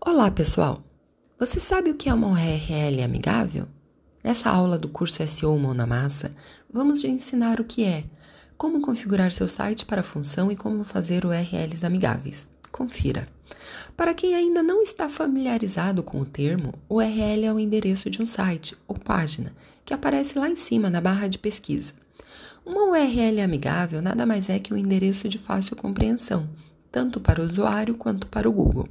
Olá, pessoal! Você sabe o que é uma URL amigável? Nessa aula do curso SEO Mão na Massa, vamos te ensinar o que é, como configurar seu site para a função e como fazer URLs amigáveis. Confira! Para quem ainda não está familiarizado com o termo, URL é o endereço de um site ou página que aparece lá em cima na barra de pesquisa. Uma URL amigável nada mais é que um endereço de fácil compreensão, tanto para o usuário quanto para o Google.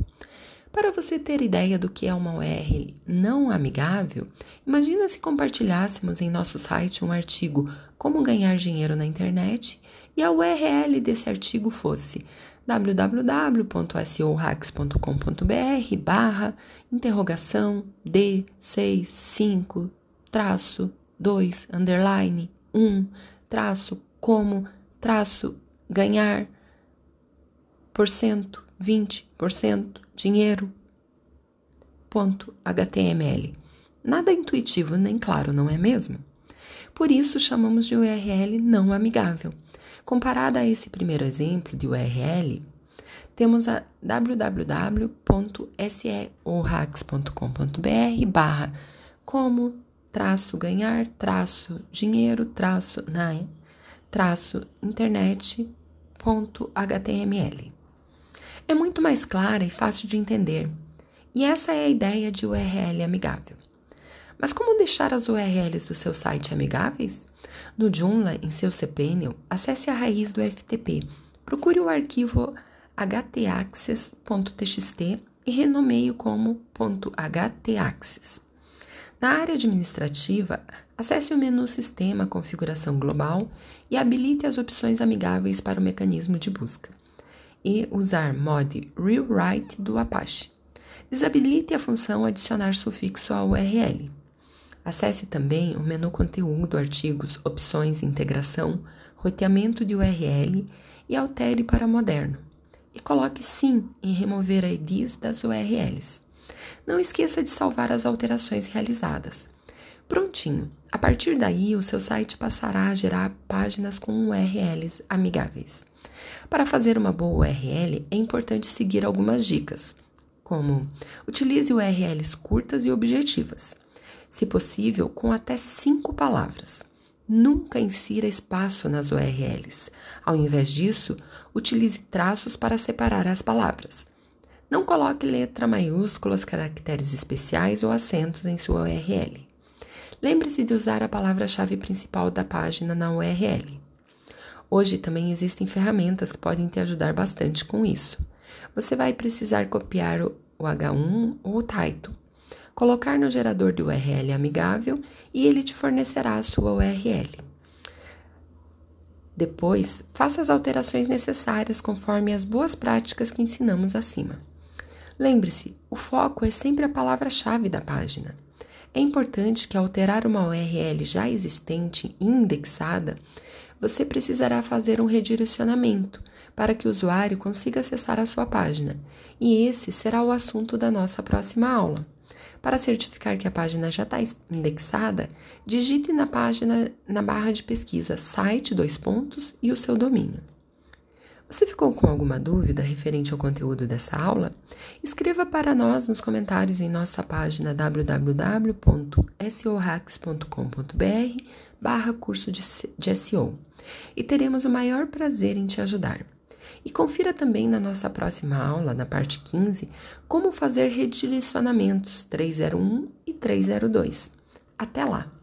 Para você ter ideia do que é uma URL não amigável, imagina se compartilhássemos em nosso site um artigo Como ganhar dinheiro na internet e a URL desse artigo fosse www.seohacks.com.br barra interrogação D65 traço 2 underline 1 traço como traço ganhar por cento 20% dinheiro. Ponto HTML. Nada intuitivo nem claro, não é mesmo? Por isso chamamos de URL não amigável. Comparada a esse primeiro exemplo de URL, temos a www.seohacks.com.br barra como traço ganhar traço dinheiro traço na traço internet ponto html é muito mais clara e fácil de entender. E essa é a ideia de URL amigável. Mas como deixar as URLs do seu site amigáveis? No Joomla, em seu cPanel, acesse a raiz do FTP, procure o arquivo htaccess.txt e renomeie como .htaccess. Na área administrativa, acesse o menu Sistema Configuração Global e habilite as opções amigáveis para o mecanismo de busca e usar mod rewrite do Apache. Desabilite a função adicionar sufixo à URL. Acesse também o menu Conteúdo, Artigos, Opções, Integração, Roteamento de URL e altere para moderno. E coloque Sim em remover IDs das URLs. Não esqueça de salvar as alterações realizadas. Prontinho! A partir daí, o seu site passará a gerar páginas com URLs amigáveis. Para fazer uma boa URL, é importante seguir algumas dicas, como utilize URLs curtas e objetivas, se possível, com até cinco palavras. Nunca insira espaço nas URLs. Ao invés disso, utilize traços para separar as palavras. Não coloque letra maiúsculas, caracteres especiais ou acentos em sua URL. Lembre-se de usar a palavra-chave principal da página na URL. Hoje também existem ferramentas que podem te ajudar bastante com isso. Você vai precisar copiar o H1 ou o Taito, colocar no gerador de URL amigável e ele te fornecerá a sua URL. Depois, faça as alterações necessárias conforme as boas práticas que ensinamos acima. Lembre-se, o foco é sempre a palavra-chave da página. É importante que, ao alterar uma URL já existente e indexada, você precisará fazer um redirecionamento para que o usuário consiga acessar a sua página, e esse será o assunto da nossa próxima aula. Para certificar que a página já está indexada, digite na página na barra de pesquisa site dois pontos e o seu domínio. Você ficou com alguma dúvida referente ao conteúdo dessa aula? Escreva para nós nos comentários em nossa página www.sohacks.com.br barra curso de, SEO e teremos o maior prazer em te ajudar. E confira também na nossa próxima aula, na parte 15, como fazer redirecionamentos 301 e 302. Até lá!